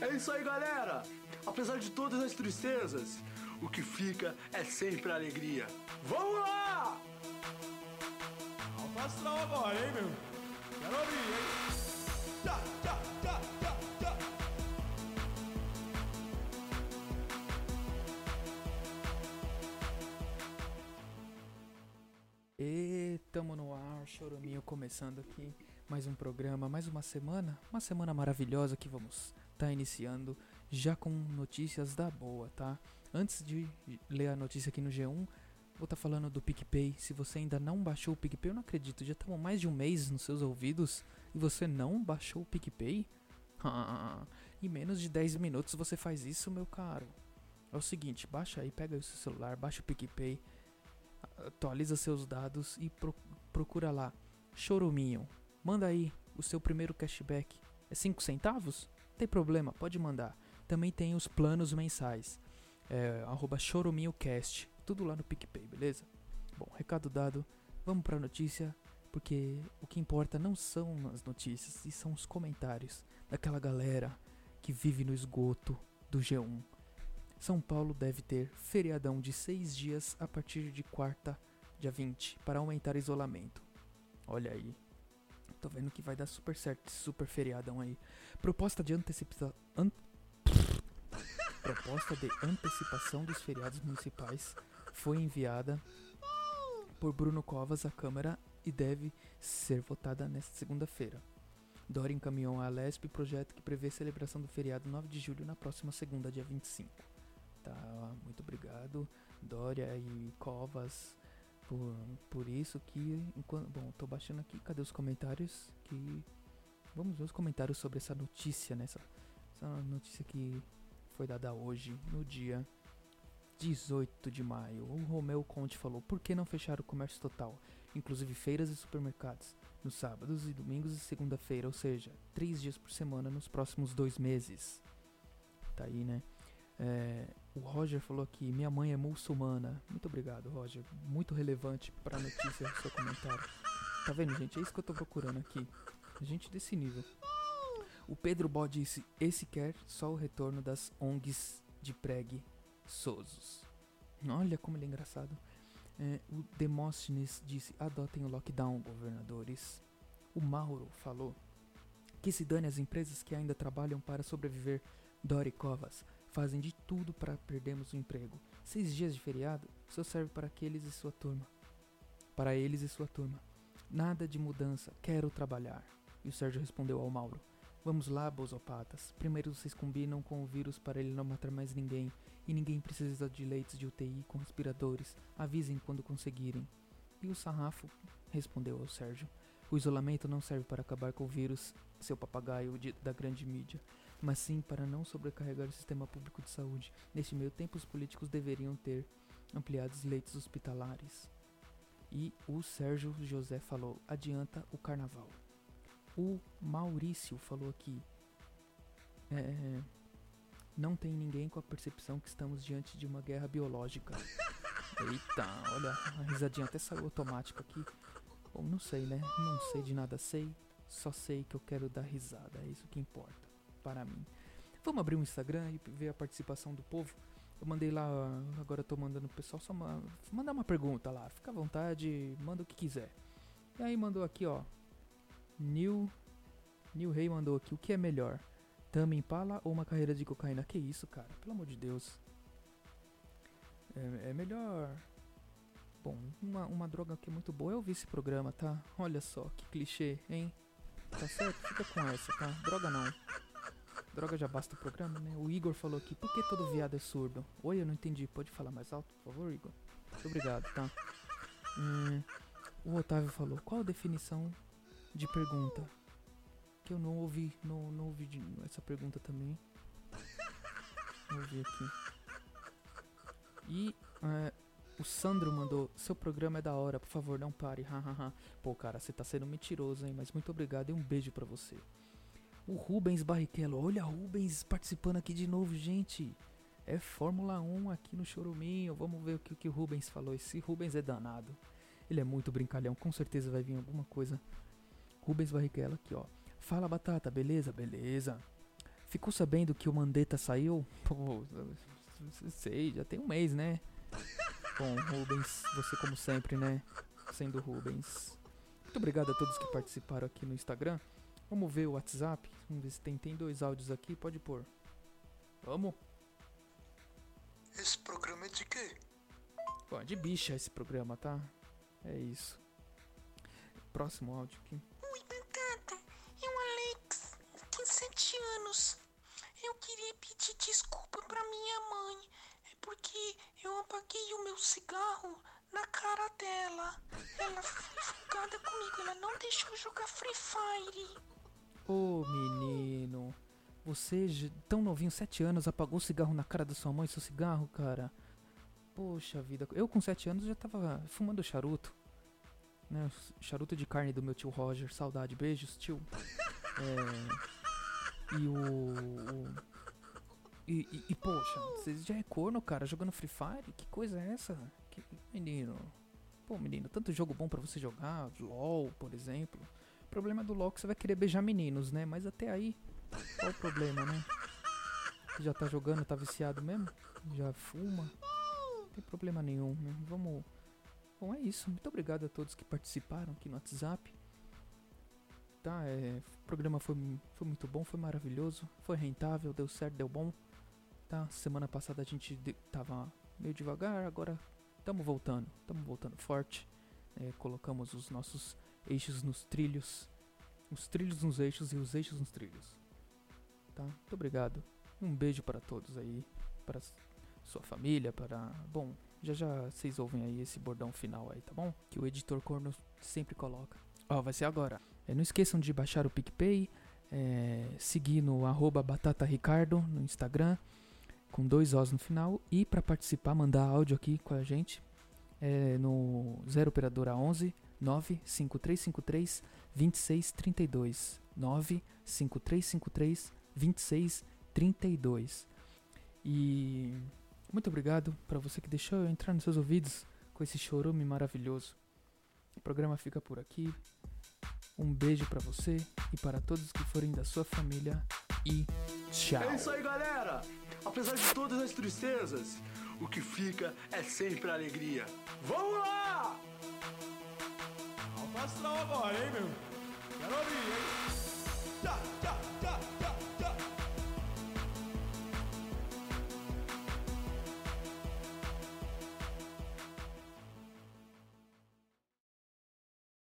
É isso aí, galera! Apesar de todas as tristezas, o que fica é sempre a alegria. Vamos lá! Astral agora, hein, meu? Quero ouvir, hein? Tchá. E tamo no ar, choruminho começando aqui mais um programa, mais uma semana, uma semana maravilhosa que vamos tá iniciando já com notícias da boa, tá? Antes de ler a notícia aqui no G1, vou tá falando do PicPay. Se você ainda não baixou o PicPay, eu não acredito, já estamos mais de um mês nos seus ouvidos e você não baixou o PicPay? em menos de 10 minutos você faz isso, meu caro. É o seguinte, baixa aí, pega o seu celular, baixa o PicPay, atualiza seus dados e pro, procura lá Choruminho. Manda aí o seu primeiro cashback. É 5 centavos? Tem problema, pode mandar. Também tem os planos mensais. É, arroba choruminhocast. Tudo lá no PicPay, beleza? Bom, recado dado. Vamos pra notícia. Porque o que importa não são as notícias, e são os comentários daquela galera que vive no esgoto do G1. São Paulo deve ter feriadão de seis dias a partir de quarta, dia 20, para aumentar isolamento. Olha aí. Tô vendo que vai dar super certo esse super feriadão aí. Proposta de antecipação. An... Proposta de antecipação dos feriados municipais foi enviada por Bruno Covas à Câmara e deve ser votada nesta segunda-feira. Dória encaminhou à Lesp projeto que prevê a celebração do feriado 9 de julho na próxima segunda, dia 25. Tá, muito obrigado, Dória e Covas, por, por isso que. Enquanto, bom, tô baixando aqui, cadê os comentários? Que. Vamos ver os comentários sobre essa notícia, né? Essa, essa notícia que foi dada hoje, no dia 18 de maio. O Romeu Conte falou: por que não fechar o comércio total, inclusive feiras e supermercados, nos sábados e domingos e segunda-feira, ou seja, três dias por semana nos próximos dois meses? Tá aí, né? É, o Roger falou aqui: minha mãe é muçulmana. Muito obrigado, Roger. Muito relevante para a notícia do seu comentário. Tá vendo, gente? É isso que eu tô procurando aqui. Gente desse nível. O Pedro Bó disse: esse quer só o retorno das ONGs de preguiçosos. Olha como ele é engraçado. É, o Demóstenes disse: adotem o lockdown, governadores. O Mauro falou que se dane as empresas que ainda trabalham para sobreviver. Dori Covas fazem de tudo para perdermos o emprego. Seis dias de feriado só serve para aqueles e sua turma. Para eles e sua turma. Nada de mudança, quero trabalhar. E o Sérgio respondeu ao Mauro: Vamos lá, bozopatas. Primeiro vocês combinam com o vírus para ele não matar mais ninguém. E ninguém precisa de leitos de UTI com respiradores. Avisem quando conseguirem. E o sarrafo respondeu ao Sérgio: O isolamento não serve para acabar com o vírus, seu papagaio de, da grande mídia mas sim para não sobrecarregar o sistema público de saúde. Neste meio tempo, os políticos deveriam ter ampliado os leitos hospitalares. E o Sérgio José falou: adianta o carnaval. O Maurício falou aqui: é, não tem ninguém com a percepção que estamos diante de uma guerra biológica. Eita, olha, a risadinha até saiu automática aqui. Bom, não sei, né? Não sei de nada, sei. Só sei que eu quero dar risada, é isso que importa para mim. Vamos abrir um Instagram e ver a participação do povo. Eu mandei lá, agora tô mandando pro pessoal só uma, mandar uma pergunta lá. Fica à vontade, manda o que quiser. E aí mandou aqui, ó. New New Rey mandou aqui, o que é melhor? Tame Impala ou uma carreira de cocaína? Que isso, cara? Pelo amor de Deus. É, é melhor. Bom, uma, uma droga que é muito boa é ouvir esse programa, tá? Olha só, que clichê, hein? Tá certo? Fica com essa, tá? Droga não. Droga, já basta o programa, né? O Igor falou aqui, por que todo viado é surdo? Oi, eu não entendi. Pode falar mais alto, por favor, Igor? Muito obrigado, tá? Hum, o Otávio falou, qual a definição de pergunta? Que eu não ouvi, não, não ouvi essa pergunta também. Vou ouvi aqui. E é, o Sandro mandou, seu programa é da hora, por favor, não pare. Pô, cara, você tá sendo mentiroso, hein? Mas muito obrigado e um beijo para você. O Rubens Barrichello, olha Rubens participando aqui de novo, gente. É Fórmula 1 aqui no Choruminho. Vamos ver o que, o que o Rubens falou. Esse Rubens é danado. Ele é muito brincalhão, com certeza vai vir alguma coisa. Rubens Barrichello aqui, ó. Fala Batata, beleza? Beleza. Ficou sabendo que o Mandetta saiu? Pô, sei, já tem um mês, né? Bom, Rubens, você como sempre, né? Sendo Rubens. Muito obrigado a todos que participaram aqui no Instagram. Vamos ver o WhatsApp. Vamos ver se tem, tem dois áudios aqui. Pode pôr. Vamos? Esse programa é de quê? Pô, é de bicha esse programa, tá? É isso. Próximo áudio aqui. Oi, Batata. É o Alex. Tem sete anos. Eu queria pedir desculpa pra minha mãe. É porque eu apaguei o meu cigarro na cara dela. Ela foi folgada comigo. Ela não deixou eu jogar Free Fire. Ô menino, você tão novinho, 7 anos, apagou o cigarro na cara da sua mãe, seu cigarro, cara. Poxa vida, eu com 7 anos já tava fumando charuto. Né, charuto de carne do meu tio Roger, saudade, beijos, tio. É, e o. o- e, e, e, poxa, vocês já é corno, cara, jogando Free Fire? Que coisa é essa? Que, menino. Pô, menino, tanto jogo bom pra você jogar, LOL, por exemplo. Problema do LOL que você vai querer beijar meninos, né? Mas até aí, qual o problema, né? Já tá jogando, tá viciado mesmo? Já fuma? Não tem problema nenhum, né? Vamos. Bom, é isso. Muito obrigado a todos que participaram aqui no WhatsApp. Tá, é. O programa foi, foi muito bom, foi maravilhoso, foi rentável, deu certo, deu bom. Tá, semana passada a gente tava meio devagar, agora estamos voltando, estamos voltando forte. É, colocamos os nossos eixos nos trilhos, os trilhos nos eixos e os eixos nos trilhos. Tá? Muito obrigado. Um beijo para todos aí, para sua família, para. Bom, já já vocês ouvem aí esse bordão final aí, tá bom? Que o editor corno sempre coloca. Ó, vai ser agora. É, não esqueçam de baixar o PicPay, é, seguir no arroba Batata Ricardo no Instagram, com dois Os no final. E para participar, mandar áudio aqui com a gente é, no 0 Operadora 11 95353 2632. 95353 2632. E muito obrigado para você que deixou eu entrar nos seus ouvidos com esse chorume maravilhoso. O programa fica por aqui. Um beijo para você e para todos que forem da sua família e tchau. É isso aí, galera! Apesar de todas as tristezas, o que fica é sempre alegria. Vamos lá! Alfa astral agora, hein, meu? Quero ouvir, hein? Tchá, tchá, tchá,